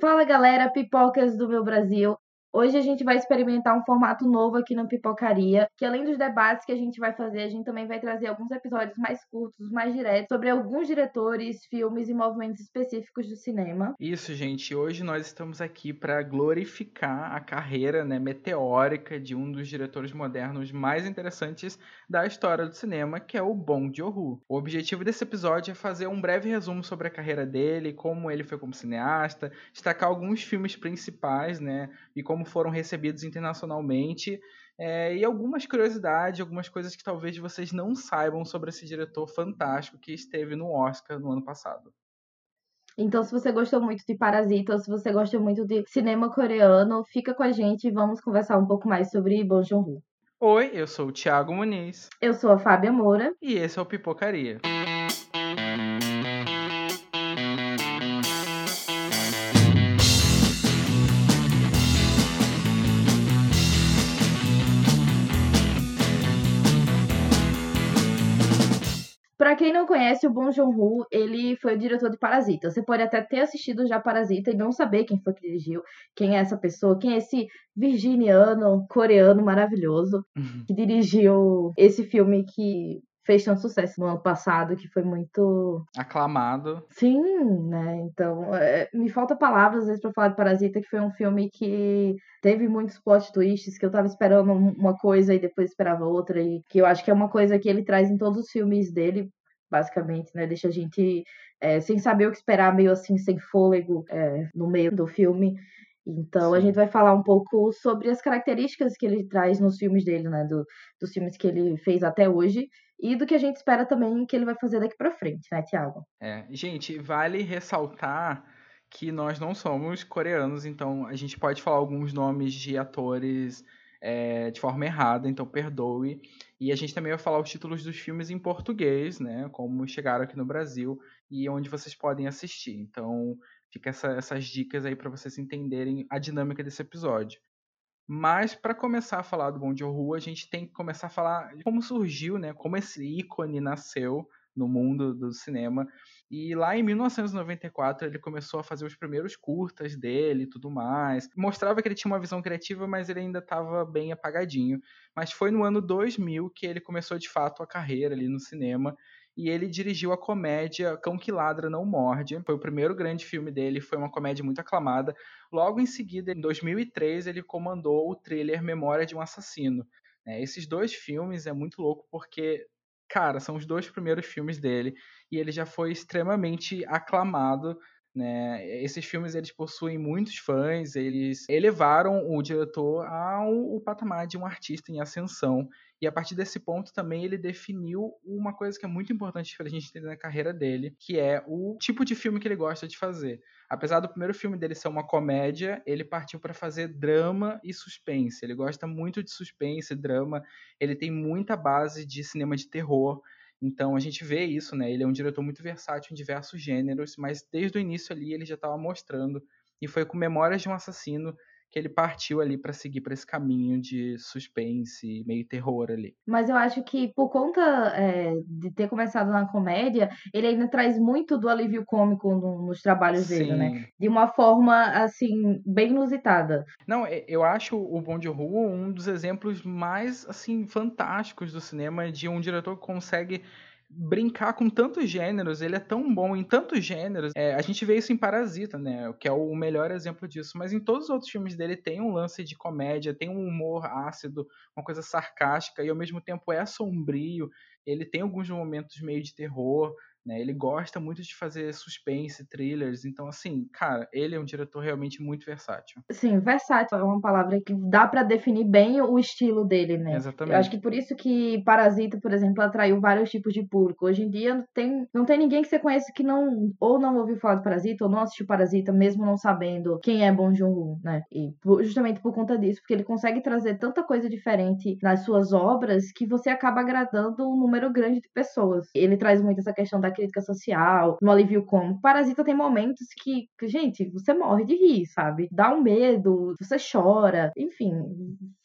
Fala galera, pipocas do meu Brasil. Hoje a gente vai experimentar um formato novo aqui no Pipocaria, que além dos debates que a gente vai fazer, a gente também vai trazer alguns episódios mais curtos, mais diretos, sobre alguns diretores, filmes e movimentos específicos do cinema. Isso, gente. Hoje nós estamos aqui para glorificar a carreira né, meteórica de um dos diretores modernos mais interessantes da história do cinema, que é o Bong Joon-ho. O objetivo desse episódio é fazer um breve resumo sobre a carreira dele, como ele foi como cineasta, destacar alguns filmes principais, né, e como como foram recebidos internacionalmente é, e algumas curiosidades, algumas coisas que talvez vocês não saibam sobre esse diretor fantástico que esteve no Oscar no ano passado. Então, se você gostou muito de Parasita ou se você gosta muito de cinema coreano, fica com a gente e vamos conversar um pouco mais sobre Bong Joon-ho. Oi, eu sou o Thiago Muniz. Eu sou a Fábia Moura. E esse é o Pipocaria. Para quem não conhece, o Bong Joon-ho, ele foi o diretor de Parasita. Você pode até ter assistido já Parasita e não saber quem foi que dirigiu, quem é essa pessoa, quem é esse virginiano coreano maravilhoso uhum. que dirigiu esse filme que fez tanto sucesso no ano passado, que foi muito aclamado. Sim, né? Então, é, me falta palavras às vezes para falar de Parasita, que foi um filme que teve muitos plot twists, que eu tava esperando uma coisa e depois esperava outra e que eu acho que é uma coisa que ele traz em todos os filmes dele, basicamente, né? Deixa a gente é, sem saber o que esperar, meio assim, sem fôlego é, no meio do filme. Então, Sim. a gente vai falar um pouco sobre as características que ele traz nos filmes dele, né? Do, dos filmes que ele fez até hoje e do que a gente espera também que ele vai fazer daqui para frente, né, Tiago? É, gente, vale ressaltar que nós não somos coreanos, então a gente pode falar alguns nomes de atores é, de forma errada, então perdoe. E a gente também vai falar os títulos dos filmes em português, né? Como chegaram aqui no Brasil e onde vocês podem assistir. Então, fica essa, essas dicas aí para vocês entenderem a dinâmica desse episódio. Mas para começar a falar do Bom de Rua, a gente tem que começar a falar de como surgiu, né? Como esse ícone nasceu no mundo do cinema. E lá em 1994 ele começou a fazer os primeiros curtas dele e tudo mais. Mostrava que ele tinha uma visão criativa, mas ele ainda estava bem apagadinho. Mas foi no ano 2000 que ele começou de fato a carreira ali no cinema. E ele dirigiu a comédia Cão que Ladra Não Morde. Foi o primeiro grande filme dele, foi uma comédia muito aclamada. Logo em seguida, em 2003, ele comandou o thriller Memória de um Assassino. É, esses dois filmes é muito louco porque cara, são os dois primeiros filmes dele e ele já foi extremamente aclamado. Né? Esses filmes eles possuem muitos fãs, eles elevaram o diretor ao patamar de um artista em ascensão. E a partir desse ponto também ele definiu uma coisa que é muito importante para a gente entender na carreira dele, que é o tipo de filme que ele gosta de fazer. Apesar do primeiro filme dele ser uma comédia, ele partiu para fazer drama e suspense. Ele gosta muito de suspense, drama. Ele tem muita base de cinema de terror. Então a gente vê isso, né? Ele é um diretor muito versátil em diversos gêneros, mas desde o início ali ele já estava mostrando. E foi com Memórias de um Assassino que ele partiu ali para seguir para esse caminho de suspense, meio terror ali. Mas eu acho que por conta é, de ter começado na comédia, ele ainda traz muito do alívio cômico no, nos trabalhos Sim. dele, né? De uma forma assim bem inusitada. Não, eu acho o Bom de Rua um dos exemplos mais assim fantásticos do cinema de um diretor que consegue brincar com tantos gêneros, ele é tão bom em tantos gêneros. É, a gente vê isso em Parasita, né? Que é o melhor exemplo disso. Mas em todos os outros filmes dele tem um lance de comédia, tem um humor ácido, uma coisa sarcástica e ao mesmo tempo é sombrio. Ele tem alguns momentos meio de terror. Né? Ele gosta muito de fazer suspense, thrillers. Então, assim, cara, ele é um diretor realmente muito versátil. Sim, versátil é uma palavra que dá para definir bem o estilo dele, né? Exatamente. Eu acho que por isso que Parasita, por exemplo, atraiu vários tipos de público. Hoje em dia não tem, não tem ninguém que você conhece que não ou não ouviu falar de Parasita ou não assistiu Parasita, mesmo não sabendo quem é Bong Joon-ho, né? E justamente por conta disso, porque ele consegue trazer tanta coisa diferente nas suas obras que você acaba agradando um número grande de pessoas. Ele traz muito essa questão da crítica social, no alívio cômico. Parasita tem momentos que, que, gente, você morre de rir, sabe? Dá um medo, você chora, enfim,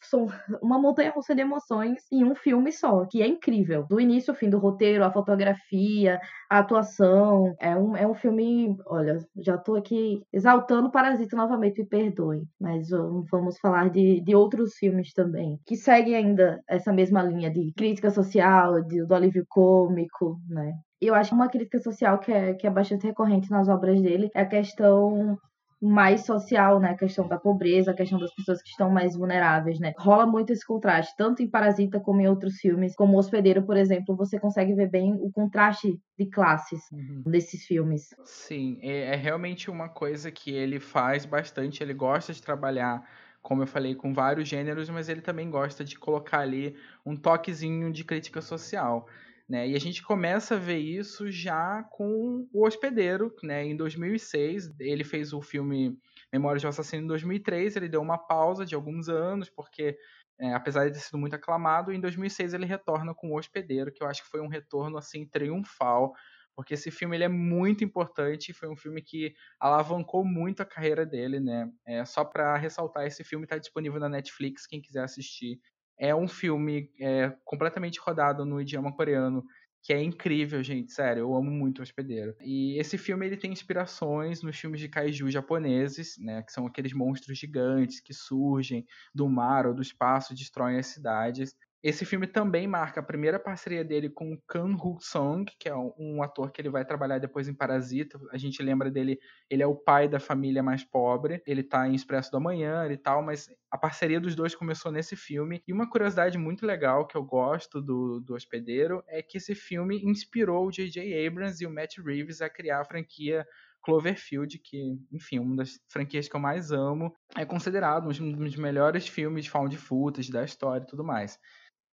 são uma montanha russa de emoções em um filme só, que é incrível. Do início ao fim do roteiro, a fotografia, a atuação. É um, é um filme. Olha, já tô aqui exaltando Parasita novamente, me perdoe. Mas vamos falar de, de outros filmes também, que seguem ainda essa mesma linha de crítica social, de, do alívio cômico, né? Eu acho que uma crítica social que é, que é bastante recorrente nas obras dele é a questão mais social, né? A questão da pobreza, a questão das pessoas que estão mais vulneráveis, né? Rola muito esse contraste, tanto em Parasita como em outros filmes, como Hospedeiro, por exemplo, você consegue ver bem o contraste de classes uhum. desses filmes. Sim, é, é realmente uma coisa que ele faz bastante, ele gosta de trabalhar como eu falei, com vários gêneros, mas ele também gosta de colocar ali um toquezinho de crítica social. Né? E a gente começa a ver isso já com o Hospedeiro, né? Em 2006, ele fez o filme Memórias de um Assassino em 2003, ele deu uma pausa de alguns anos, porque é, apesar de ter sido muito aclamado, em 2006 ele retorna com o Hospedeiro, que eu acho que foi um retorno assim triunfal, porque esse filme ele é muito importante, foi um filme que alavancou muito a carreira dele, né? É, só para ressaltar, esse filme está disponível na Netflix, quem quiser assistir. É um filme é, completamente rodado no idioma coreano, que é incrível, gente, sério, eu amo muito o Hospedeiro. E esse filme ele tem inspirações nos filmes de kaiju japoneses, né, que são aqueles monstros gigantes que surgem do mar ou do espaço, destroem as cidades. Esse filme também marca a primeira parceria dele com Kang Ho-song, que é um ator que ele vai trabalhar depois em Parasita. A gente lembra dele, ele é o pai da família mais pobre. Ele tá em Expresso do Amanhã e tal, mas a parceria dos dois começou nesse filme. E uma curiosidade muito legal que eu gosto do, do Hospedeiro é que esse filme inspirou o J.J. Abrams e o Matt Reeves a criar a franquia Cloverfield, que, enfim, uma das franquias que eu mais amo, é considerado um dos melhores filmes de found footage da história e tudo mais.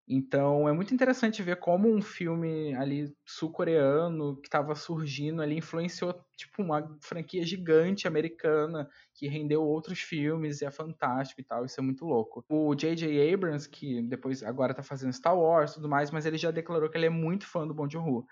Então é muito interessante ver como um filme ali sul-coreano que estava surgindo ali influenciou tipo uma franquia gigante americana que rendeu outros filmes e é fantástico e tal, isso é muito louco. O J.J. Abrams, que depois agora tá fazendo Star Wars e tudo mais, mas ele já declarou que ele é muito fã do Bong Joon-ho.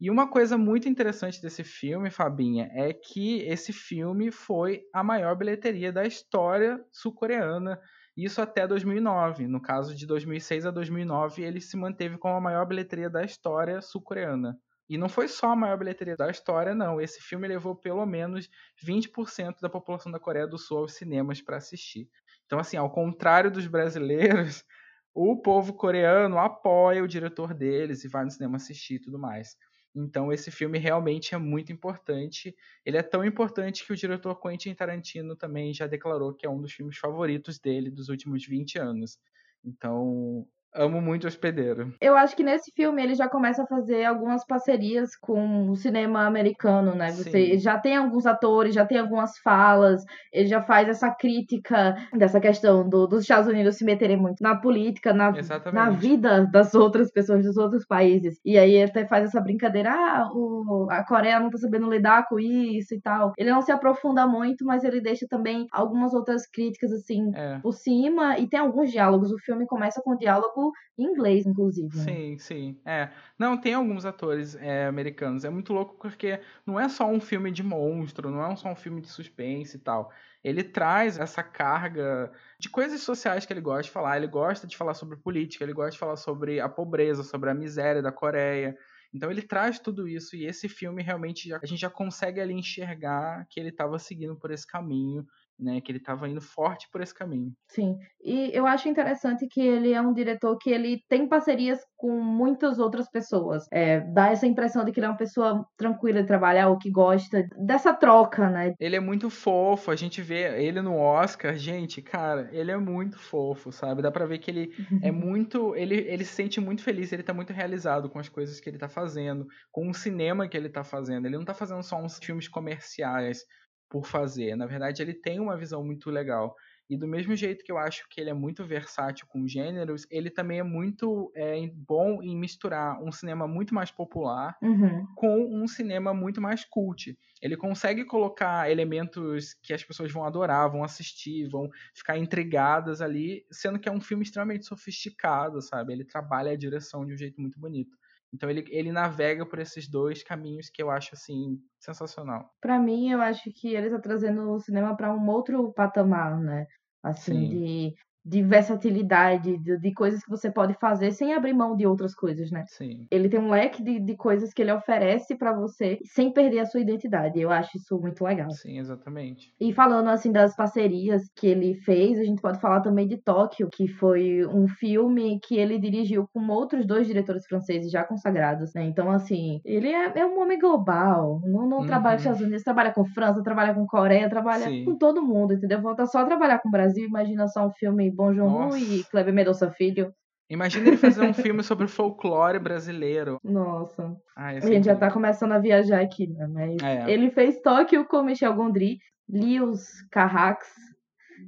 E uma coisa muito interessante desse filme, Fabinha, é que esse filme foi a maior bilheteria da história sul-coreana isso até 2009. No caso de 2006 a 2009, ele se manteve com a maior bilheteria da história sul-coreana. E não foi só a maior bilheteria da história, não. Esse filme levou pelo menos 20% da população da Coreia do Sul aos cinemas para assistir. Então, assim, ao contrário dos brasileiros, o povo coreano apoia o diretor deles e vai no cinema assistir e tudo mais. Então esse filme realmente é muito importante. Ele é tão importante que o diretor Quentin Tarantino também já declarou que é um dos filmes favoritos dele dos últimos 20 anos. Então, Amo muito Hospedeiro. Eu acho que nesse filme ele já começa a fazer algumas parcerias com o cinema americano, né? Você Sim. já tem alguns atores, já tem algumas falas, ele já faz essa crítica dessa questão do, dos Estados Unidos se meterem muito na política, na, na vida das outras pessoas dos outros países. E aí ele até faz essa brincadeira, ah, o, a Coreia não tá sabendo lidar com isso e tal. Ele não se aprofunda muito, mas ele deixa também algumas outras críticas, assim, é. por cima, e tem alguns diálogos. O filme começa com diálogo em inglês, inclusive. Né? Sim, sim. É. Não, tem alguns atores é, americanos. É muito louco porque não é só um filme de monstro, não é só um filme de suspense e tal. Ele traz essa carga de coisas sociais que ele gosta de falar. Ele gosta de falar sobre política, ele gosta de falar sobre a pobreza, sobre a miséria da Coreia. Então ele traz tudo isso e esse filme realmente já, a gente já consegue ali enxergar que ele estava seguindo por esse caminho né, que ele estava indo forte por esse caminho. Sim, e eu acho interessante que ele é um diretor que ele tem parcerias com muitas outras pessoas. É, dá essa impressão de que ele é uma pessoa tranquila de trabalhar, ou que gosta dessa troca, né? Ele é muito fofo, a gente vê ele no Oscar, gente, cara, ele é muito fofo, sabe? Dá pra ver que ele é muito, ele, ele se sente muito feliz, ele tá muito realizado com as coisas que ele tá fazendo, com o cinema que ele tá fazendo. Ele não tá fazendo só uns filmes comerciais, por fazer. Na verdade, ele tem uma visão muito legal. E do mesmo jeito que eu acho que ele é muito versátil com gêneros, ele também é muito é, bom em misturar um cinema muito mais popular uhum. com um cinema muito mais cult. Ele consegue colocar elementos que as pessoas vão adorar, vão assistir, vão ficar intrigadas ali, sendo que é um filme extremamente sofisticado, sabe? Ele trabalha a direção de um jeito muito bonito. Então ele, ele navega por esses dois caminhos que eu acho assim sensacional. Para mim, eu acho que ele tá trazendo o cinema para um outro patamar, né? Assim, Sim. de de versatilidade, de, de, coisas que você pode fazer sem abrir mão de outras coisas, né? Sim. Ele tem um leque de, de coisas que ele oferece para você sem perder a sua identidade. Eu acho isso muito legal. Sim, exatamente. E falando assim das parcerias que ele fez, a gente pode falar também de Tóquio, que foi um filme que ele dirigiu com outros dois diretores franceses já consagrados, né? Então, assim, ele é, é um homem global. Não, não uhum. trabalha com os Estados Unidos, trabalha com França, trabalha com Coreia, trabalha Sim. com todo mundo, entendeu? Volta só a trabalhar com o Brasil, imagina só um filme Bom Joon e Kleber Mendonça Filho. Imagina ele fazer um filme sobre o folclore brasileiro. Nossa. Ai, a gente já tá começando a viajar aqui, né? Mas é. ele fez Tóquio com Michel Gondry, Lios Carrax,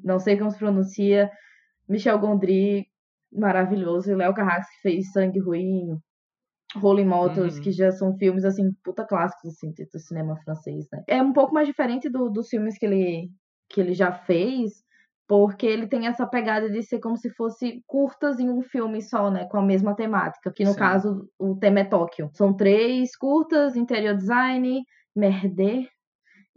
não sei como se pronuncia, Michel Gondry, maravilhoso, e Léo Carrax que fez Sangue Ruim, Rolling Motors, uhum. que já são filmes, assim, puta clássicos, assim, do cinema francês, né? É um pouco mais diferente do, dos filmes que ele, que ele já fez, porque ele tem essa pegada de ser como se fosse curtas em um filme só, né, com a mesma temática, que no Sim. caso o tema é Tóquio. São três curtas, interior design, merder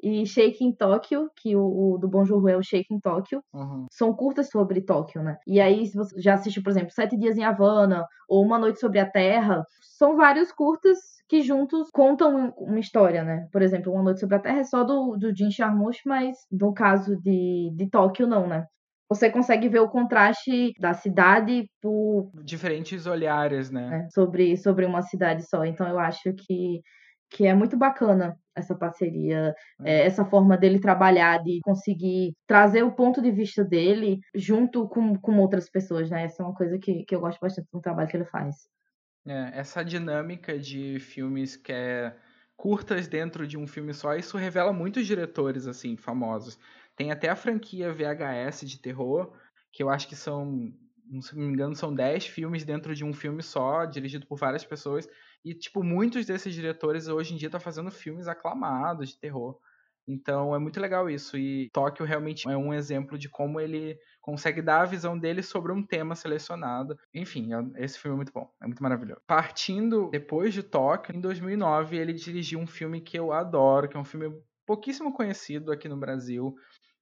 e Shake in Tóquio, que o, o do Bon Jour é o Shake in Tóquio, uhum. são curtas sobre Tóquio, né? E aí, se você já assistiu, por exemplo, Sete Dias em Havana ou Uma Noite sobre a Terra, são vários curtas que juntos contam uma história, né? Por exemplo, Uma Noite sobre a Terra é só do, do Jin Jarmusch, mas no caso de, de Tóquio, não, né? Você consegue ver o contraste da cidade por... Diferentes olhares, né? É, sobre, sobre uma cidade só. Então, eu acho que, que é muito bacana essa parceria, é. É, essa forma dele trabalhar, de conseguir trazer o ponto de vista dele junto com, com outras pessoas, né? Essa é uma coisa que, que eu gosto bastante do trabalho que ele faz. É, essa dinâmica de filmes que é curtas dentro de um filme só, isso revela muitos diretores, assim, famosos. Tem até a franquia VHS de terror, que eu acho que são, se não me engano, são 10 filmes dentro de um filme só, dirigido por várias pessoas. E, tipo, muitos desses diretores hoje em dia estão tá fazendo filmes aclamados de terror. Então é muito legal isso. E Tóquio realmente é um exemplo de como ele consegue dar a visão dele sobre um tema selecionado. Enfim, é, esse filme é muito bom, é muito maravilhoso. Partindo depois de Tóquio, em 2009 ele dirigiu um filme que eu adoro, que é um filme pouquíssimo conhecido aqui no Brasil,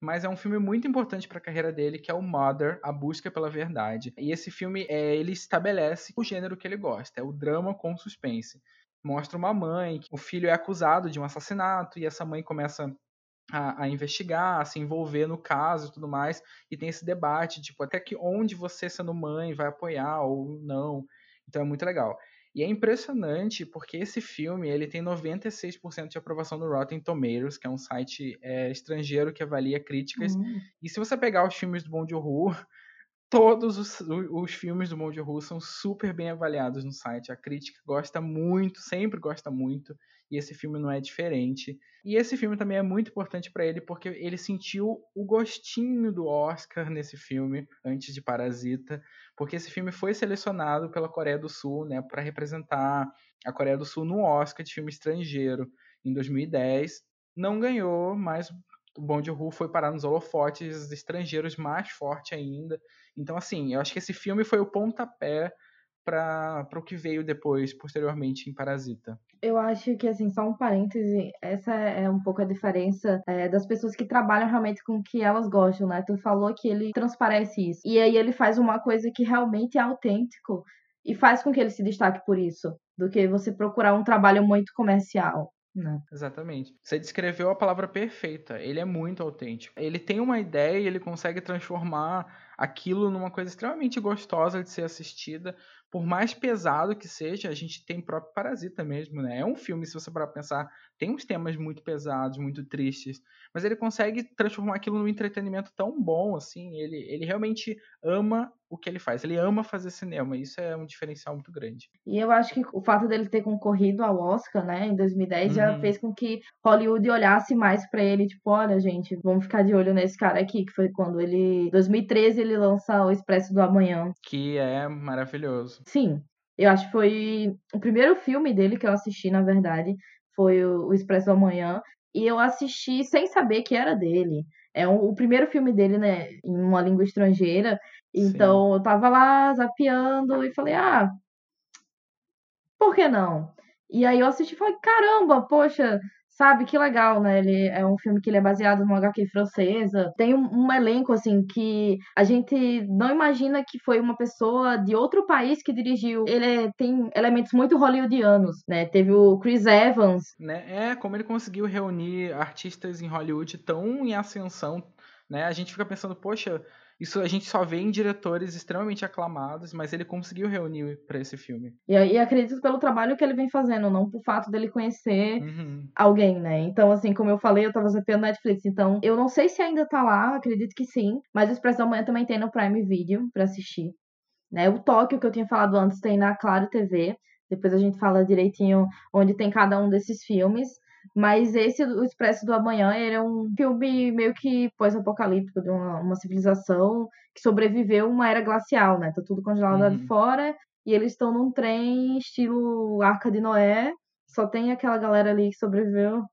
mas é um filme muito importante para a carreira dele, que é o Mother, A Busca pela Verdade. E esse filme, é, ele estabelece o gênero que ele gosta, é o drama com suspense mostra uma mãe, o filho é acusado de um assassinato e essa mãe começa a, a, investigar, a se envolver no caso e tudo mais, e tem esse debate, tipo, até que onde você, sendo mãe, vai apoiar ou não. Então é muito legal. E é impressionante porque esse filme ele tem 96% de aprovação no Rotten Tomatoes, que é um site é, estrangeiro que avalia críticas. Uhum. E se você pegar os filmes do Bong Joon-ho, todos os, os filmes do Monte Russo são super bem avaliados no site. A crítica gosta muito, sempre gosta muito, e esse filme não é diferente. E esse filme também é muito importante para ele porque ele sentiu o gostinho do Oscar nesse filme antes de Parasita, porque esse filme foi selecionado pela Coreia do Sul, né, para representar a Coreia do Sul no Oscar de filme estrangeiro em 2010. Não ganhou, mas o Bong Joon-ho foi parar nos holofotes estrangeiros mais forte ainda. Então, assim, eu acho que esse filme foi o pontapé para o que veio depois, posteriormente, em Parasita. Eu acho que, assim, só um parêntese, essa é um pouco a diferença é, das pessoas que trabalham realmente com o que elas gostam, né? Tu falou que ele transparece isso. E aí ele faz uma coisa que realmente é autêntico e faz com que ele se destaque por isso, do que você procurar um trabalho muito comercial. Não. Exatamente. Você descreveu a palavra perfeita. Ele é muito autêntico. Ele tem uma ideia e ele consegue transformar aquilo numa coisa extremamente gostosa de ser assistida. Por mais pesado que seja, a gente tem próprio Parasita mesmo, né? É um filme, se você parar pra pensar, tem uns temas muito pesados, muito tristes, mas ele consegue transformar aquilo num entretenimento tão bom, assim. Ele, ele realmente ama o que ele faz. Ele ama fazer cinema. Isso é um diferencial muito grande. E eu acho que o fato dele ter concorrido ao Oscar, né, em 2010, uhum. já fez com que Hollywood olhasse mais para ele, tipo, olha, gente, vamos ficar de olho nesse cara aqui, que foi quando ele, 2013, ele lança O Expresso do Amanhã. Que é maravilhoso. Sim. Eu acho que foi o primeiro filme dele que eu assisti, na verdade, foi o Expresso do Amanhã. E eu assisti sem saber que era dele. É o primeiro filme dele, né, em uma língua estrangeira. Então Sim. eu tava lá zapeando e falei, ah, por que não? E aí eu assisti e falei, caramba, poxa, Sabe, que legal, né? Ele é um filme que ele é baseado numa HQ francesa. Tem um, um, elenco, assim, que a gente não imagina que foi uma pessoa de outro país que dirigiu. Ele é, tem elementos muito hollywoodianos, né? Teve o Chris Evans. Né? É, como ele conseguiu reunir artistas em Hollywood tão em ascensão, né? A gente fica pensando, poxa, isso a gente só vê em diretores extremamente aclamados, mas ele conseguiu reunir para esse filme. E, e acredito pelo trabalho que ele vem fazendo, não por fato dele conhecer uhum. alguém, né? Então, assim, como eu falei, eu tava zapeando Netflix, então eu não sei se ainda tá lá, acredito que sim, mas o Expresso da Manhã também tem no Prime Video para assistir. Né? O Tóquio, que eu tinha falado antes, tem na Claro TV. Depois a gente fala direitinho onde tem cada um desses filmes. Mas esse, O Expresso do Amanhã, ele é um filme meio que pós-apocalíptico de uma, uma, civilização que sobreviveu uma era glacial, né? Tá tudo congelado uhum. lá de fora e eles estão num trem estilo Arca de Noé. Só tem aquela galera ali que sobreviveu.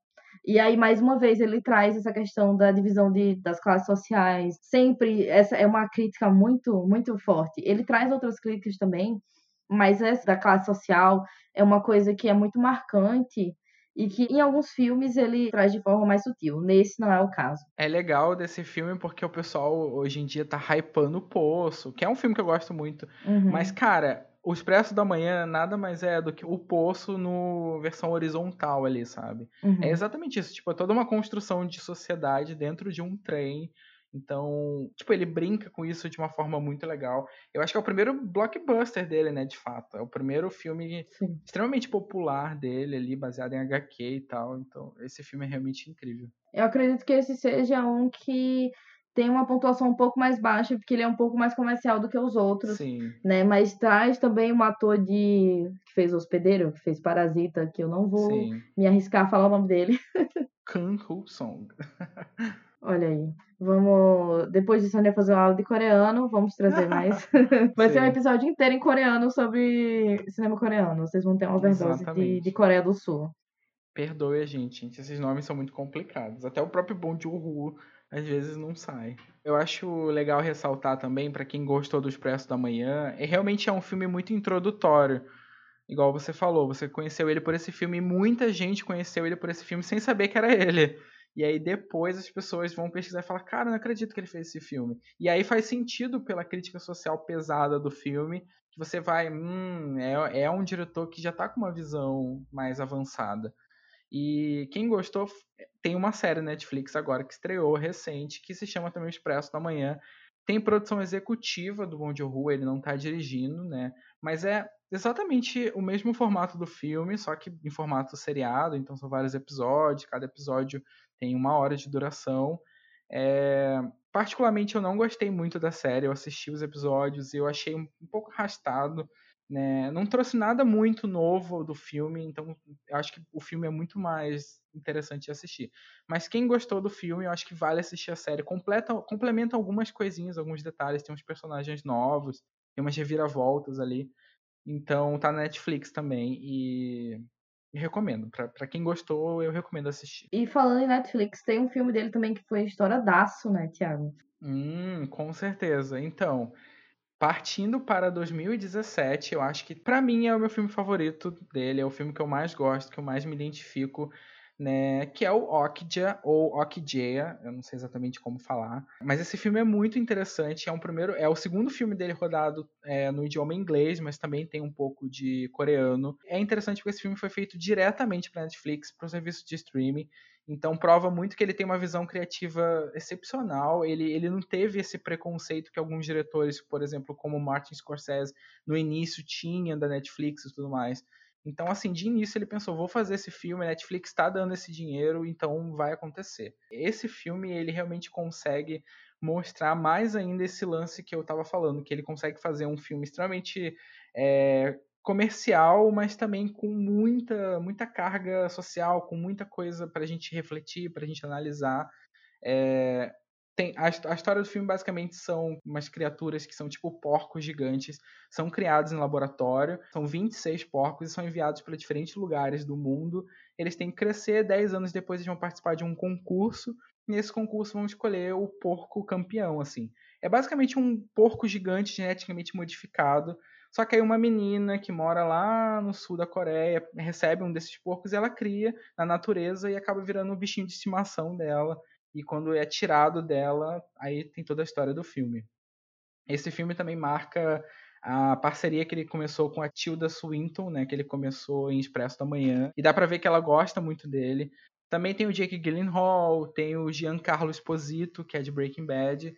E aí, mais uma vez, ele traz essa questão da divisão de, das classes sociais. Sempre, essa é uma crítica muito, muito forte. Ele traz outras críticas também, mas essa da classe social é uma coisa que é muito marcante e que em alguns filmes ele traz de forma mais sutil. Nesse não é o caso. É legal desse filme porque o pessoal hoje em dia tá hypando o Poço, que é um filme que eu gosto muito. Uhum. Mas, cara, o Expresso da Manhã nada mais é do que o Poço no versão horizontal ali, sabe? Uhum. É exatamente isso. Tipo, é toda uma construção de sociedade dentro de um trem então, tipo, ele brinca com isso de uma forma muito legal. Eu acho que é o primeiro blockbuster dele, né, de fato. É o primeiro filme Sim. extremamente popular dele ali, baseado em HQ e tal. Então, esse filme é realmente incrível. Eu acredito que esse seja um que tem uma pontuação um pouco mais baixa, porque ele é um pouco mais comercial do que os outros, Sim. né? Mas traz também um ator de que fez Hospedeiro, que fez Parasita, que eu não vou Sim. me arriscar a falar o nome dele. Kang Ho Song. Olha aí. Vamos. Depois disso, a gente vai fazer uma aula de coreano. Vamos trazer mais. vai Sim. ser um episódio inteiro em coreano sobre cinema coreano. Vocês vão ter uma overdose de, de Coreia do Sul. Perdoe a gente, gente. Esses nomes são muito complicados. Até o próprio Bong Joon-ho às vezes não sai. Eu acho legal ressaltar também, para quem gostou do Expresso da Manhã, é realmente é um filme muito introdutório. Igual você falou, você conheceu ele por esse filme e muita gente conheceu ele por esse filme sem saber que era ele. E aí depois as pessoas vão pesquisar e falar, cara, não acredito que ele fez esse filme. E aí faz sentido pela crítica social pesada do filme, que você vai, hum, é, é um diretor que já tá com uma visão mais avançada. E quem gostou, tem uma série Netflix agora que estreou recente, que se chama também Expresso da Manhã. Tem produção executiva do Bom Joon-ho, ele não está dirigindo, né? Mas é exatamente o mesmo formato do filme, só que em formato seriado, então são vários episódios, cada episódio tem uma hora de duração. É... Particularmente eu não gostei muito da série, eu assisti os episódios e eu achei um pouco arrastado. Né? Não trouxe nada muito novo do filme, então eu acho que o filme é muito mais interessante de assistir. Mas quem gostou do filme, eu acho que vale assistir a série. Completa, complementa algumas coisinhas, alguns detalhes, tem uns personagens novos, tem umas reviravoltas ali. Então tá na Netflix também e recomendo. Pra, quem gostou, eu recomendo assistir. E falando em Netflix, tem um filme dele também que foi Daço, né, Thiago? Hum, com certeza. Então, partindo para 2017, eu acho que para mim é o meu filme favorito dele, é o filme que eu mais gosto, que eu mais me identifico né, que é o Okja ou Okjeya, eu não sei exatamente como falar, mas esse filme é muito interessante, é um primeiro, é o segundo filme dele rodado é, no idioma inglês, mas também tem um pouco de coreano. É interessante porque esse filme foi feito diretamente para Netflix, para o serviço de streaming, então prova muito que ele tem uma visão criativa excepcional. Ele, ele não teve esse preconceito que alguns diretores, por exemplo, como Martin Scorsese, no início tinha da Netflix e tudo mais. Então, assim, de início ele pensou, vou fazer esse filme, a Netflix está dando esse dinheiro, então vai acontecer. Esse filme, ele realmente consegue mostrar mais ainda esse lance que eu estava falando, que ele consegue fazer um filme extremamente é, comercial, mas também com muita, muita carga social, com muita coisa para a gente refletir, para a gente analisar. É, tem, a, a, história do filme basicamente são umas criaturas que são tipo porcos gigantes, são criados em laboratório, são 26 porcos e são enviados para diferentes lugares do mundo. Eles têm que crescer, 10 anos depois eles vão participar de um concurso, e nesse concurso vão escolher o porco campeão, assim. É basicamente um porco gigante geneticamente modificado, Só que aí uma menina que mora lá no sul da Coreia recebe um desses porcos e ela cria na natureza e acaba virando um bichinho de estimação dela. E quando é tirado dela, aí tem toda a história do filme. Esse filme também marca a parceria que ele começou com a Tilda Swinton, né, que ele começou em Expresso da Manhã, e dá para ver que ela gosta muito dele. Também tem o Jake Gyllenhaal, tem o Giancarlo Esposito, que é de Breaking Bad,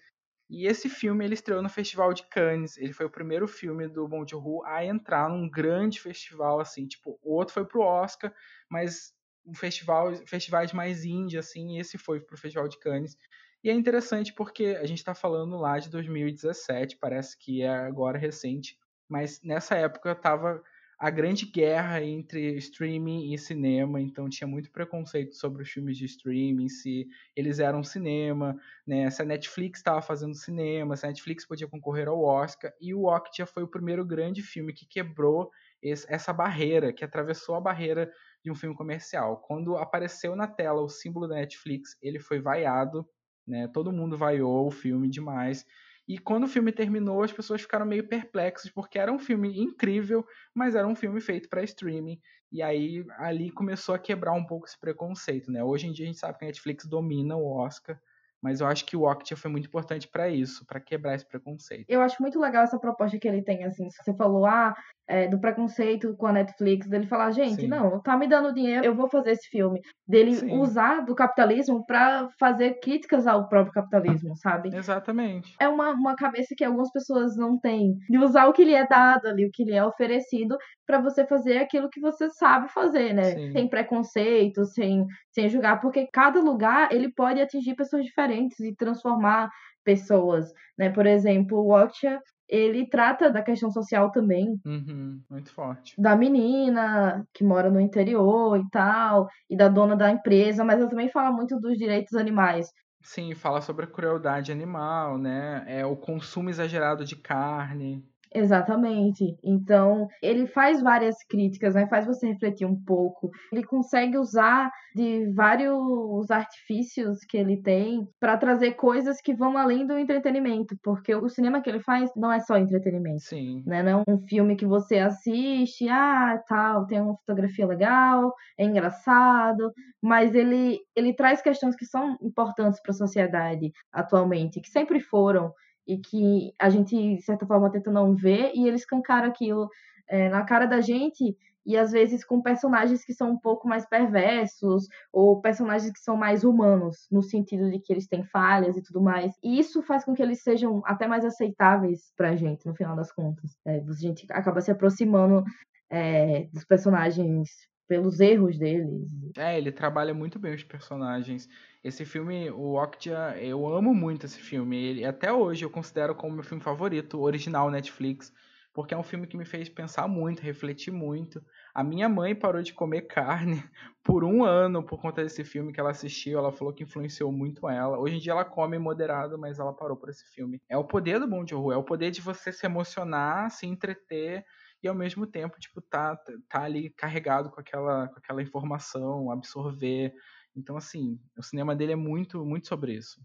e esse filme ele estreou no Festival de Cannes. Ele foi o primeiro filme do Bong Joon-ho a entrar num grande festival assim, tipo, o outro foi pro Oscar, mas um festival, festivais mais indie assim, e esse foi pro Festival de Cannes. E é interessante porque a gente está falando lá de 2017, parece que é agora recente, mas nessa época estava a grande guerra entre streaming e cinema, então tinha muito preconceito sobre os filmes de streaming, se eles eram cinema, né? se a Netflix estava fazendo cinema, se a Netflix podia concorrer ao Oscar, e o Okja foi o primeiro grande filme que quebrou esse, essa barreira, que atravessou a barreira de um filme comercial. Quando apareceu na tela o símbolo da Netflix, ele foi vaiado né? Todo mundo vaiou o filme demais. E quando o filme terminou, as pessoas ficaram meio perplexas, porque era um filme incrível, mas era um filme feito para streaming. E aí ali começou a quebrar um pouco esse preconceito, né? Hoje em dia a gente sabe que a Netflix domina o Oscar, mas eu acho que o Octa foi muito importante para isso, para quebrar esse preconceito. Eu acho muito legal essa proposta que ele tem, assim. Você falou, ah, é, do preconceito com a Netflix, dele falar, gente, Sim. não, tá me dando dinheiro, eu vou fazer esse filme. Dele Sim. usar do capitalismo para fazer críticas ao próprio capitalismo, sabe? Exatamente. É uma, uma cabeça que algumas pessoas não têm. De usar o que lhe é dado ali, o que lhe é oferecido, para você fazer aquilo que você sabe fazer, né? Sim. Sem preconceito, sem, sem julgar, porque cada lugar ele pode atingir pessoas diferentes e transformar pessoas, né? Por exemplo, o Watcha ele trata da questão social também. Uhum, muito forte. Da menina que mora no interior e tal, e da dona da empresa, mas ela também fala muito dos direitos animais. Sim, fala sobre a crueldade animal, né? É o consumo exagerado de carne. Exatamente. Então, ele faz várias críticas, né? Faz você refletir um pouco. Ele consegue usar de vários artifícios que ele tem para trazer coisas que vão além do entretenimento, porque o cinema que ele faz não é só entretenimento. Sim. Né? Não é um filme que você assiste, ah, tal, tem uma fotografia legal, é engraçado, mas ele ele traz questões que são importantes para a sociedade atualmente, que sempre foram e que a gente, de certa forma, tenta não ver, e eles escancaram aquilo é, na cara da gente, e às vezes com personagens que são um pouco mais perversos, ou personagens que são mais humanos, no sentido de que eles têm falhas e tudo mais. E isso faz com que eles sejam até mais aceitáveis pra gente, no final das contas. É, a gente acaba se aproximando é, dos personagens pelos erros deles. É, ele trabalha muito bem os personagens. Esse filme, o Okja, eu amo muito esse filme. Ele, até hoje eu considero como meu filme favorito, original Netflix, porque é um filme que me fez pensar muito, refletir muito. A minha mãe parou de comer carne por um ano por conta desse filme que ela assistiu. Ela falou que influenciou muito ela. Hoje em dia ela come moderado, mas ela parou por esse filme. É o poder do Bom Joon-ho, é o poder de você se emocionar, se entreter e ao mesmo tempo, tipo, tá, tá ali carregado com aquela, com aquela informação, absorver. Então, assim, o cinema dele é muito, muito sobre isso.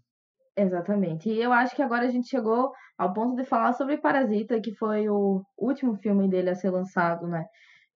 Exatamente. E eu acho que agora a gente chegou ao ponto de falar sobre Parasita, que foi o último filme dele a ser lançado, né?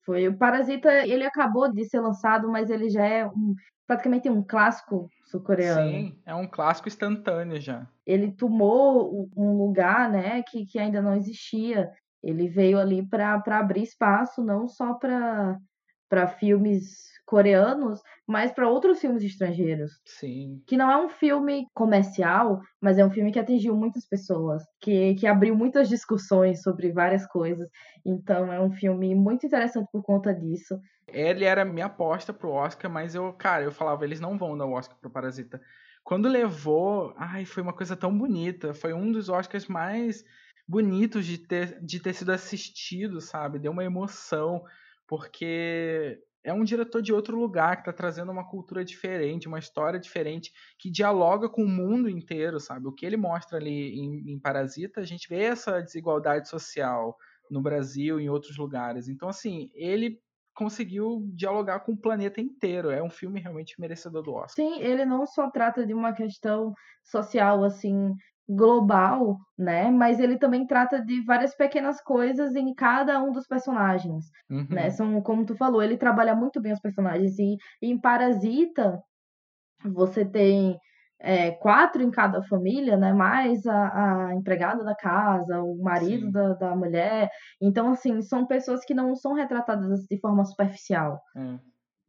Foi o Parasita, ele acabou de ser lançado, mas ele já é um, praticamente um clássico sul-coreano. Sim, é um clássico instantâneo já. Ele tomou um lugar, né, que, que ainda não existia. Ele veio ali para abrir espaço não só para filmes coreanos, mas para outros filmes estrangeiros. Sim. Que não é um filme comercial, mas é um filme que atingiu muitas pessoas, que, que abriu muitas discussões sobre várias coisas. Então é um filme muito interessante por conta disso. Ele era minha aposta pro Oscar, mas eu, cara, eu falava, eles não vão dar o Oscar pro Parasita. Quando levou, ai, foi uma coisa tão bonita. Foi um dos Oscars mais bonitos de ter, de ter sido assistido, sabe? Deu uma emoção, porque é um diretor de outro lugar que está trazendo uma cultura diferente, uma história diferente, que dialoga com o mundo inteiro, sabe? O que ele mostra ali em, em Parasita, a gente vê essa desigualdade social no Brasil e em outros lugares. Então, assim, ele conseguiu dialogar com o planeta inteiro. É um filme realmente merecedor do Oscar. Sim, ele não só trata de uma questão social, assim, global, né? Mas ele também trata de várias pequenas coisas em cada um dos personagens, Uhum. né? São, como tu falou, ele trabalha muito bem os personagens. E, e em Parasita, você tem é, quatro em cada família, né? Mais a, a empregada da casa, o marido da, da mulher. Então, assim, são pessoas que não são retratadas de forma superficial, É.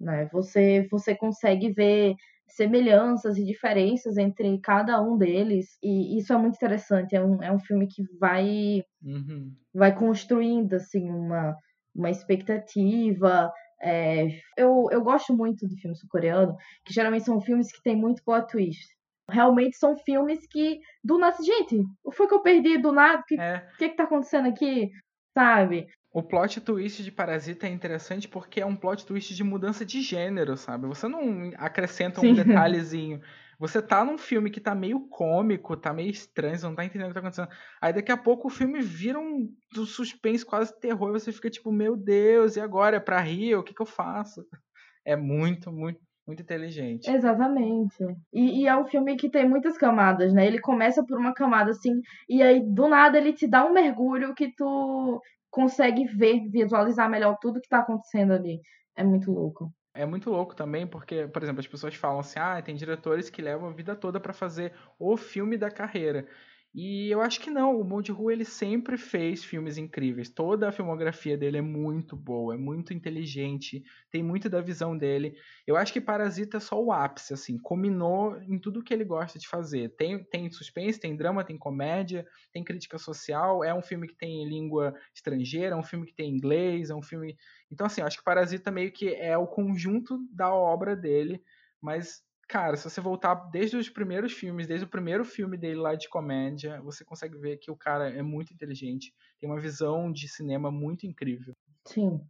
né? Você, você consegue ver semelhanças e diferenças entre cada um deles, e isso é muito interessante. É um, é um filme que vai, Uhum. vai construindo, assim, uma, uma expectativa. É, eu, eu gosto muito de filmes sul-coreano, que geralmente são filmes que tem muito plot twist. Realmente são filmes que, do nada, gente, o foi que eu perdi do nada? O que, É. que que tá acontecendo aqui? Sabe? O plot twist de Parasita é interessante porque é um plot twist de mudança de gênero, sabe? Você não acrescenta um Sim. detalhezinho. Você tá num filme que tá meio cômico, tá meio estranho, você não tá entendendo o que tá acontecendo. Aí daqui a pouco o filme vira um do suspense quase terror e você fica tipo, meu Deus, e agora? É pra rir? O que que eu faço? É muito, muito, muito inteligente. Exatamente. E, e é um filme que tem muitas camadas, né? Ele começa por uma camada assim, e aí do nada ele te dá um mergulho que tu consegue ver, visualizar melhor tudo que tá acontecendo ali. É muito louco. É muito louco também, porque, por exemplo, as pessoas falam assim: ah, tem diretores que levam a vida toda pra fazer o filme da carreira. E eu acho que não, o Bong Joon ele sempre fez filmes incríveis. Toda a filmografia dele é muito boa, é muito inteligente, tem muito da visão dele. Eu acho que Parasita é só o ápice, assim, combinou em tudo que ele gosta de fazer. Tem, tem suspense, tem drama, tem comédia, tem crítica social, é um filme que tem língua estrangeira, é um filme que tem inglês, é um filme. Então, assim, eu acho que Parasita meio que é o conjunto da obra dele, mas cara, se você voltar desde os primeiros filmes, desde o primeiro filme dele lá de comédia, você consegue ver que o cara é muito inteligente, tem uma visão de cinema muito incrível. Sim.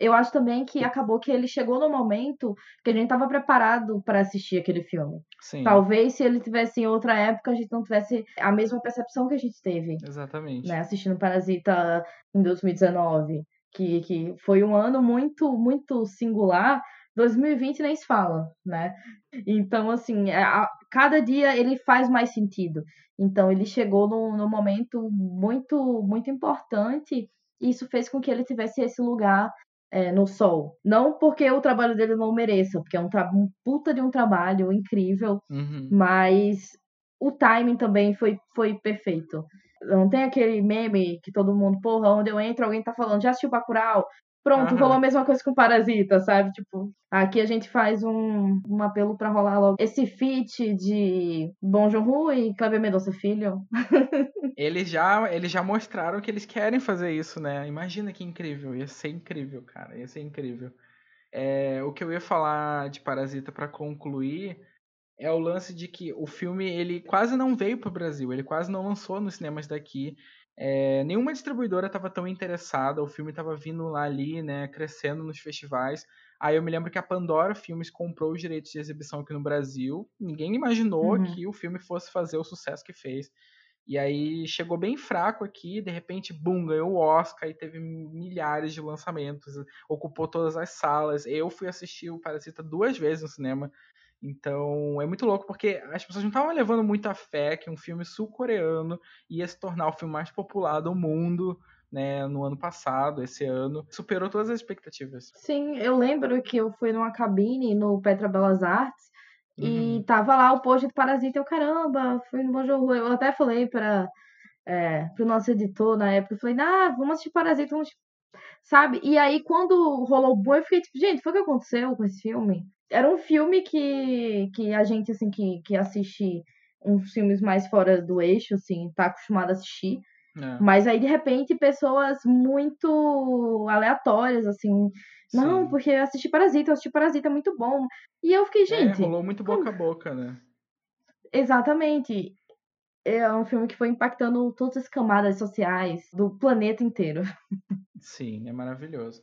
Eu acho também que acabou que ele chegou no momento que a gente estava preparado para assistir aquele filme. Sim. Talvez se ele tivesse em outra época, a gente não tivesse a mesma percepção que a gente teve, Exatamente. né, assistindo Parasita em 2019, que, que foi um ano muito, muito singular. 2020 nem se fala, né? Então, assim, a, cada dia ele faz mais sentido. Então, ele chegou num, num momento muito, muito importante e isso fez com que ele tivesse esse lugar é, no sol. Não porque o trabalho dele não mereça, porque é um, um puta de um trabalho incrível, Uhum. mas o timing também foi, foi perfeito. Não tem aquele meme que todo mundo, porra, onde eu entro, alguém tá falando, já assistiu Bacurau? Pronto, Aham. rolou a mesma coisa com Parasita, sabe? Tipo, aqui a gente faz um, um apelo pra rolar logo esse feat de Bom Joon-ho e Kleber Mendonça Filho. Eles já, eles já mostraram que eles querem fazer isso, né? Imagina que incrível, ia ser incrível, cara, ia ser incrível. É, o que eu ia falar de Parasita pra concluir é o lance de que o filme ele quase não veio pro Brasil, ele quase não lançou nos cinemas daqui. É, nenhuma distribuidora estava tão interessada, o filme estava vindo lá ali, né, crescendo nos festivais. Aí eu me lembro que a Pandora Filmes comprou os direitos de exibição aqui no Brasil. Ninguém imaginou Uhum. que o filme fosse fazer o sucesso que fez. E aí chegou bem fraco aqui, de repente, bum, ganhou o Oscar e teve milhares de lançamentos, ocupou todas as salas. Eu fui assistir o Parasita duas vezes no cinema. Então é muito louco porque as pessoas não estavam levando muita fé que um filme sul-coreano ia se tornar o filme mais popular do mundo, né, no ano passado, esse ano. Superou todas as expectativas. Sim, eu lembro que eu fui numa cabine no Petra Belas Artes Uhum. e tava lá o post de Parasita. Eu, caramba, fui no Joon-ho. Eu até falei para é, pro nosso editor na época, eu falei, ah, vamos assistir Parasita, vamos sabe? E aí, quando rolou o boom, eu fiquei tipo, gente, foi o que aconteceu com esse filme? Era um filme que, que a gente, assim, que, que assiste uns filmes mais fora do eixo, assim, tá acostumado a assistir. É, Mas aí, de repente, pessoas muito aleatórias, assim, não, sim. porque eu assisti Parasita, eu assisti Parasita, é muito bom. E eu fiquei, É, gente, rolou muito boca a boca, né? exatamente. É um filme que foi impactando todas as camadas sociais do planeta inteiro. Sim, é maravilhoso.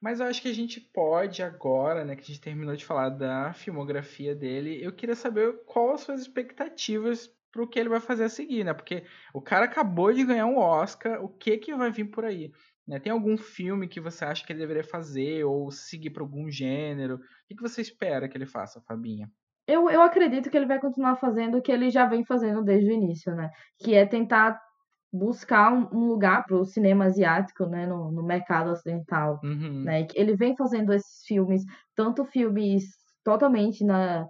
Mas eu acho que a gente pode agora, né, que a gente terminou de falar da filmografia dele, eu queria saber qual as suas expectativas pro que ele vai fazer a seguir, né? Porque o cara acabou de ganhar um Oscar, o que que vai vir por aí? Né? Tem algum filme que você acha que ele deveria fazer ou seguir para algum gênero? O que que você espera que ele faça, Fabinha? Eu, eu acredito que ele vai continuar fazendo o que ele já vem fazendo desde o início, né? Que é tentar buscar um, lugar para o cinema asiático, né, no, no mercado ocidental, uhum. né? Ele vem fazendo esses filmes, tanto filmes totalmente na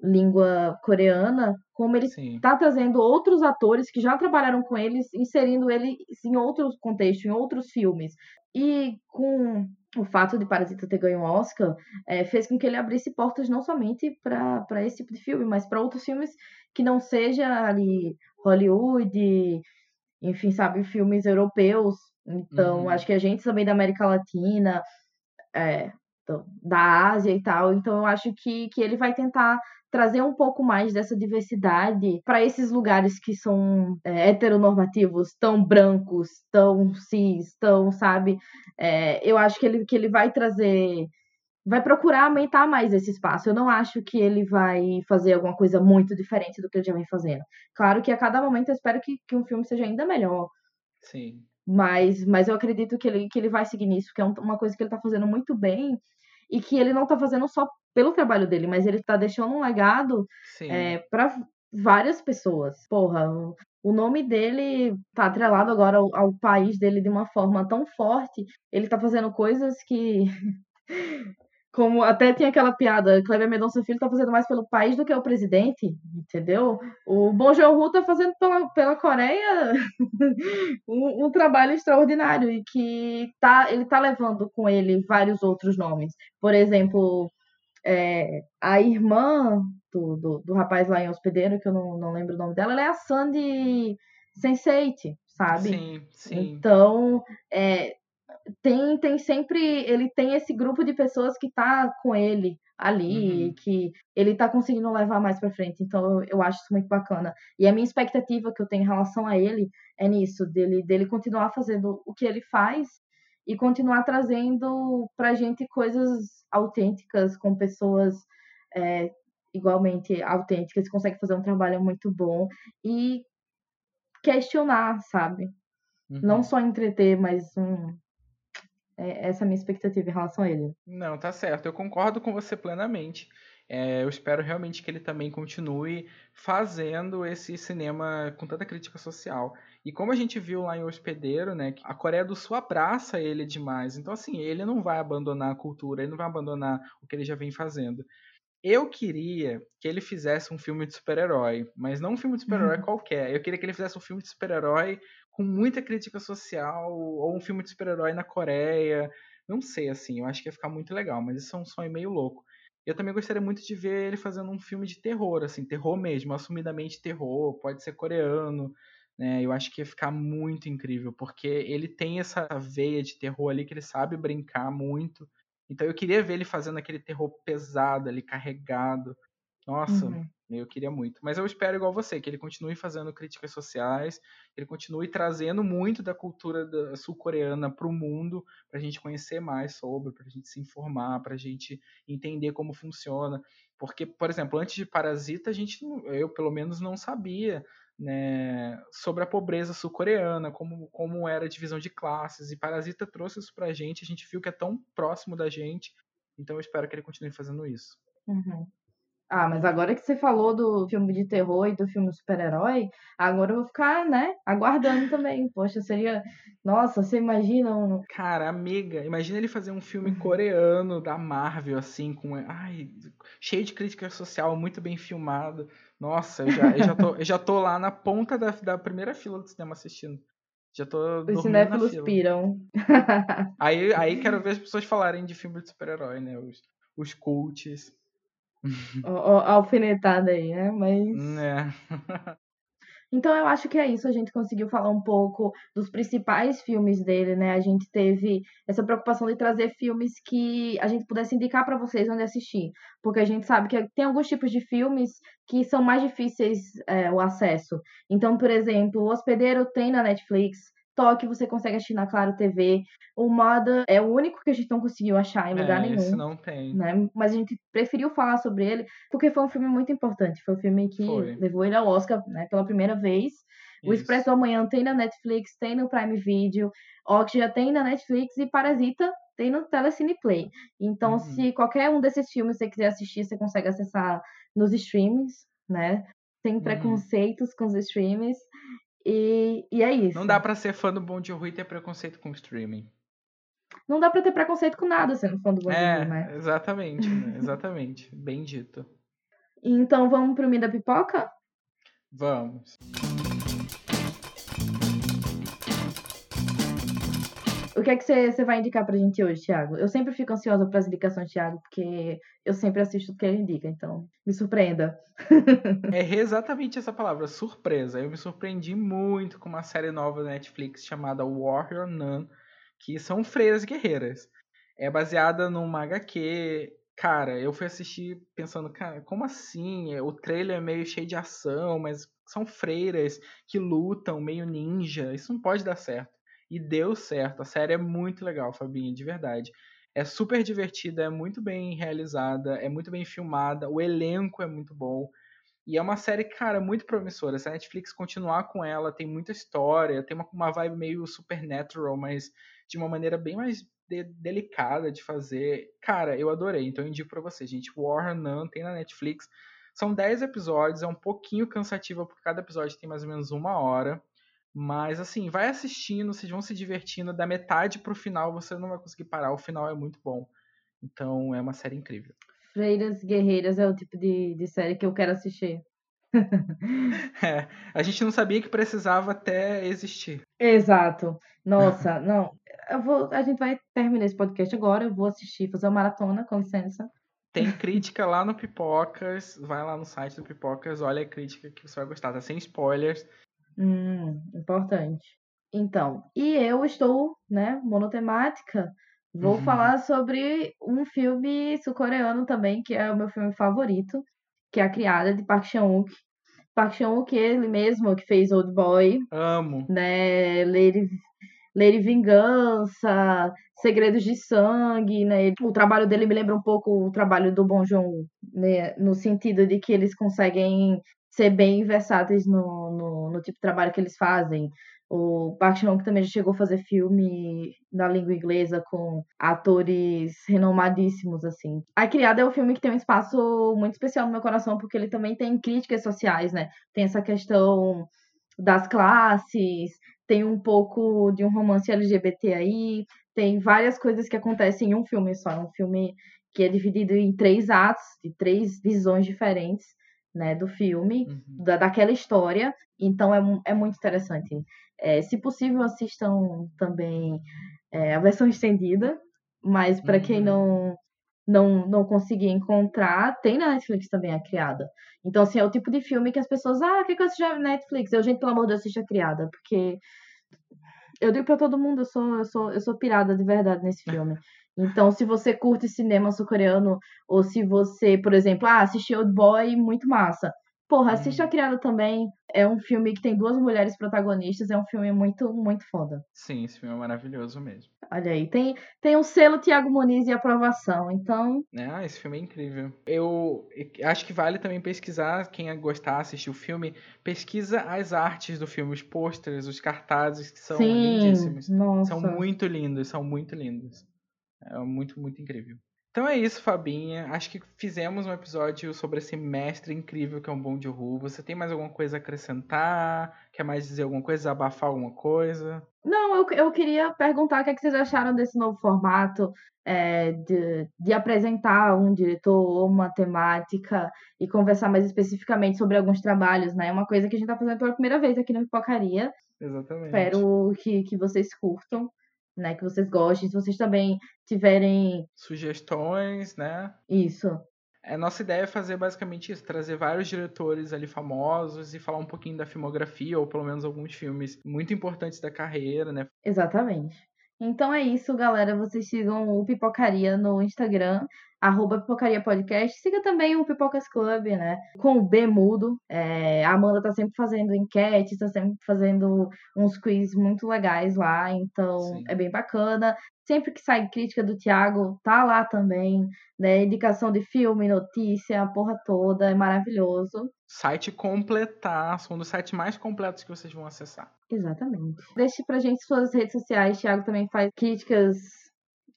língua coreana, como ele está trazendo outros atores que já trabalharam com eles, inserindo eles em outros contextos, em outros filmes. E com o fato de Parasita ter ganho um Oscar, é, fez com que ele abrisse portas não somente para esse tipo de filme, mas para outros filmes que não seja ali Hollywood, enfim, sabe, filmes europeus. Então, uhum. acho que a gente também da América Latina, é, da Ásia e tal. Então, eu acho que, que ele vai tentar trazer um pouco mais dessa diversidade para esses lugares que são é, heteronormativos, tão brancos, tão cis, tão, sabe? É, eu acho que ele, que ele vai trazer vai procurar aumentar mais esse espaço. Eu não acho que ele vai fazer alguma coisa muito diferente do que ele já vem fazendo. Claro que a cada momento eu espero que, que um filme seja ainda melhor. Sim. Mas, mas eu acredito que ele, que ele vai seguir nisso, que é uma coisa que ele está fazendo muito bem e que ele não está fazendo só pelo trabalho dele, mas ele está deixando um legado é, para várias pessoas. Porra, o nome dele tá atrelado agora ao, ao, país dele de uma forma tão forte. Ele tá fazendo coisas que como até tinha aquela piada, Kleber Mendonça Filho tá fazendo mais pelo país do que o presidente, entendeu? O Bong Joon-ho tá fazendo pela, pela Coreia um, um, trabalho extraordinário e que tá, ele tá levando com ele vários outros nomes. Por exemplo, é, a irmã do, do, do, rapaz lá em Hospedeiro, que eu não, não lembro o nome dela, ela é a Sandy Sense8, sabe? Sim, sim. Então, é, tem, tem sempre. Ele tem esse grupo de pessoas que tá com ele ali, uhum. que ele tá conseguindo levar mais para frente. Então eu, eu, acho isso muito bacana. E a minha expectativa que eu tenho em relação a ele é nisso, dele, dele continuar fazendo o que ele faz e continuar trazendo pra gente coisas autênticas com pessoas é, igualmente autênticas, que conseguem fazer um trabalho muito bom e questionar, sabe? Uhum. Não só entreter, mas um, é, essa é a minha expectativa em relação a ele. Não, tá certo. Eu concordo com você plenamente. É, eu espero realmente que ele também continue fazendo esse cinema com tanta crítica social. E como a gente viu lá em Hospedeiro, né, a Coreia do Sul abraça ele demais. Então, assim, ele não vai abandonar a cultura, ele não vai abandonar o que ele já vem fazendo. Eu queria que ele fizesse um filme de super-herói, mas não um filme de super-herói uhum. qualquer. Eu queria que ele fizesse um filme de super-herói com muita crítica social, ou um filme de super-herói na Coreia. Não sei, assim, eu acho que ia ficar muito legal, mas isso é um sonho meio louco. Eu também gostaria muito de ver ele fazendo um filme de terror, assim, terror mesmo, assumidamente terror, pode ser coreano, né? Eu acho que ia ficar muito incrível, porque ele tem essa veia de terror ali que ele sabe brincar muito. Então eu queria ver ele fazendo aquele terror pesado ali, carregado. Nossa, uhum. Eu queria muito. Mas eu espero igual você, que ele continue fazendo críticas sociais, que ele continue trazendo muito da cultura sul-coreana para o mundo, para a gente conhecer mais sobre, para a gente se informar, para a gente entender como funciona. Porque, por exemplo, antes de Parasita, a gente, eu pelo menos não sabia né, sobre a pobreza sul-coreana, como, como era a divisão de classes, e Parasita trouxe isso pra gente, a gente viu que é tão próximo da gente, então eu espero que ele continue fazendo isso. Uhum. Ah, mas agora que você falou do filme de terror e do filme super-herói, agora eu vou ficar, né, aguardando também. Poxa, seria. Nossa, você imagina um. Cara, amiga, imagina ele fazer um filme coreano da Marvel, assim, com. Ai, cheio de crítica social, muito bem filmado. Nossa, eu já, eu já, tô, eu já tô lá na ponta da, da primeira fila do cinema assistindo. Já tô Os cinéfilos piram. Aí, aí quero ver as pessoas falarem de filme de super-herói, né? Os, os cults. Alfinetada aí, né? Mas. É. Então eu acho que é isso, a gente conseguiu falar um pouco dos principais filmes dele, né? A gente teve essa preocupação de trazer filmes que a gente pudesse indicar para vocês onde assistir, porque a gente sabe que tem alguns tipos de filmes que são mais difíceis é, o acesso. Então, por exemplo, O Hospedeiro tem na Netflix, TikTok, você consegue assistir na Claro TV. O Moda é o único que a gente não conseguiu achar em lugar é, nenhum. Esse não tem. Né? Mas a gente preferiu falar sobre ele porque foi um filme muito importante. Foi um filme que foi. levou ele ao Oscar né, pela primeira vez. O Expresso do Amanhã tem na Netflix, tem no Prime Video, Ox já tem na Netflix e Parasita tem no Telecine Play. Então, uhum. se qualquer um desses filmes você quiser assistir, você consegue acessar nos streams, né? Sem Uhum. preconceitos com os streams. E, e é isso. Não dá pra ser fã do Bom de Rui e ter preconceito com o streaming. Não dá pra ter preconceito com nada sendo fã do Bom É, Dia, né? exatamente, né? exatamente. Bem dito. Então vamos pro Mi da Pipoca? Vamos. O que é que você vai indicar pra gente hoje, Thiago? Eu sempre fico ansiosa para as indicações, Thiago, porque eu sempre assisto o que ele indica, então me surpreenda. É exatamente essa palavra, surpresa. Eu me surpreendi muito com uma série nova da Netflix chamada Warrior Nun, que são freiras guerreiras. É baseada numa HQ. Cara, eu fui assistir pensando, cara, como assim? O trailer é meio cheio de ação, mas são freiras que lutam, meio ninja. Isso não pode dar certo. E deu certo. A série é muito legal, Fabinho, de verdade. É super divertida, é muito bem realizada, é muito bem filmada, o elenco é muito bom. E é uma série, cara, muito promissora. Se a Netflix continuar com ela, tem muita história, tem uma, uma vibe meio supernatural, mas de uma maneira bem mais de- delicada de fazer. Cara, eu adorei, então eu indico pra você, gente. War Nun tem na Netflix. São 10 episódios, é um pouquinho cansativa, porque cada episódio tem mais ou menos uma hora. Mas assim, vai assistindo, vocês vão se divertindo. Da metade pro final você não vai conseguir parar. O final é muito bom. Então é uma série incrível. Freiras Guerreiras é o tipo de, de série que eu quero assistir. É, a gente não sabia que precisava até existir. Exato. Nossa, não. Eu vou, a gente vai terminar esse podcast agora. Eu vou assistir, fazer uma maratona, com licença. Tem crítica lá no Pipocas. Vai lá no site do Pipocas, olha a crítica que você vai gostar. Tá sem spoilers. Hum, importante. Então, e eu estou, né, monotemática. Vou Uhum. falar sobre um filme sul-coreano também, que é o meu filme favorito, que é A Criada, de Park Chan-wook. Park Chan-wook, ele mesmo que fez Old Boy, Amo. né, Lady, Lady Vingança, Segredos de Sangue, né? O trabalho dele me lembra um pouco o trabalho do Bong Joon-ho, né? No sentido de que eles conseguem ser bem versáteis no, no, no tipo de trabalho que eles fazem. O Park Chan-wook também já chegou a fazer filme na língua inglesa com atores renomadíssimos, assim. A Criada é um filme que tem um espaço muito especial no meu coração, porque ele também tem críticas sociais, né? Tem essa questão das classes, tem um pouco de um romance LGBT aí, tem várias coisas que acontecem em um filme só. É um filme que é dividido em três atos, de três visões diferentes, né, do filme, Uhum. da, daquela história. Então é, é muito interessante. É, se possível, assistam também é, a versão estendida, mas para quem Uhum. não, não não conseguir encontrar, tem na Netflix também a criada. Então, assim, é o tipo de filme que as pessoas, ah, o que que eu assisti na Netflix? Eu, gente, pelo amor de Deus, assiste a criada, porque eu digo pra todo mundo, eu sou, eu sou, eu sou pirada de verdade nesse filme. Então, se você curte cinema sul-coreano, ou se você, por exemplo, ah, assistiu Old Boy, muito massa. Porra, assiste Hum. A Criada também. É um filme que tem duas mulheres protagonistas, é um filme muito, muito foda. Sim, esse filme é maravilhoso mesmo. Olha aí, tem, tem um selo Tiago Muniz e aprovação, então, Ah, esse filme é incrível. Eu acho que vale também pesquisar, quem gostar, assistir o filme, pesquisa as artes do filme, os pôsteres, os cartazes, que são sim, lindíssimos. nossa. São muito lindos, são muito lindos. É muito, muito incrível. Então é isso, Fabinha. Acho que fizemos um episódio sobre esse mestre incrível que é um Bom de Ru. Você tem mais alguma coisa a acrescentar? Quer mais dizer alguma coisa? Abafar alguma coisa? Não, eu, eu queria perguntar o que, é que vocês acharam desse novo formato é, de, de apresentar um diretor ou uma temática e conversar mais especificamente sobre alguns trabalhos, né? É uma coisa que a gente está fazendo pela primeira vez aqui no Pipocaria. Exatamente. Espero que, que vocês curtam, né? Que vocês gostem. Se vocês também tiverem Sugestões, né? isso, A nossa ideia é fazer basicamente isso, trazer vários diretores ali famosos e falar um pouquinho da filmografia, ou pelo menos alguns filmes muito importantes da carreira, né? Exatamente. Então é isso, galera. Vocês sigam o Pipocaria no Instagram, arroba Pipocaria Podcast. Siga também o Pipocas Club, né? Com o B mudo. É, a Amanda tá sempre fazendo enquetes, tá sempre fazendo uns quiz muito legais lá. Então Sim. é bem bacana. Sempre que sai crítica do Thiago, tá lá também, né? Indicação de filme, notícia, a porra toda. É maravilhoso. Site completaço, um dos sites mais completos que vocês vão acessar. Exatamente. Deixe pra gente suas redes sociais. Thiago também faz críticas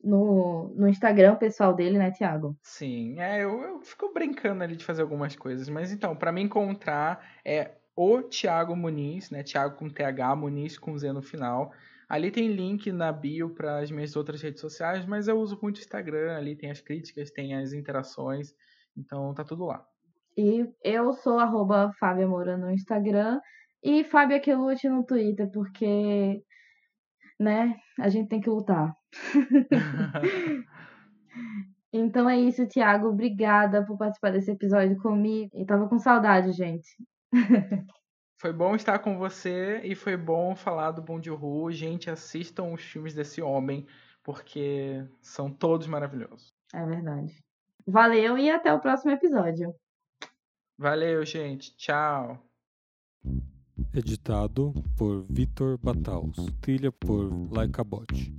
no, no Instagram pessoal dele, né, Tiago? Sim, é, eu, eu fico brincando ali de fazer algumas coisas, mas então, para me encontrar é o Tiago Muniz, né? Tiago com TH, Muniz com Z no final. Ali tem link na bio para as minhas outras redes sociais, mas eu uso muito o Instagram, ali tem as críticas, tem as interações, então tá tudo lá. E eu sou arroba Fábia Moura no Instagram e Fábia que lute no Twitter, porque, né, a gente tem que lutar. então é isso, Thiago. Obrigada por participar desse episódio comigo. E tava com saudade, gente. Foi bom estar com você e foi bom falar do Bom de Ru. Gente, assistam os filmes desse homem, porque são todos maravilhosos. É verdade. Valeu e até o próximo episódio. Valeu, gente. Tchau. Editado por Vitor Bataus. Trilha por Laika Bot.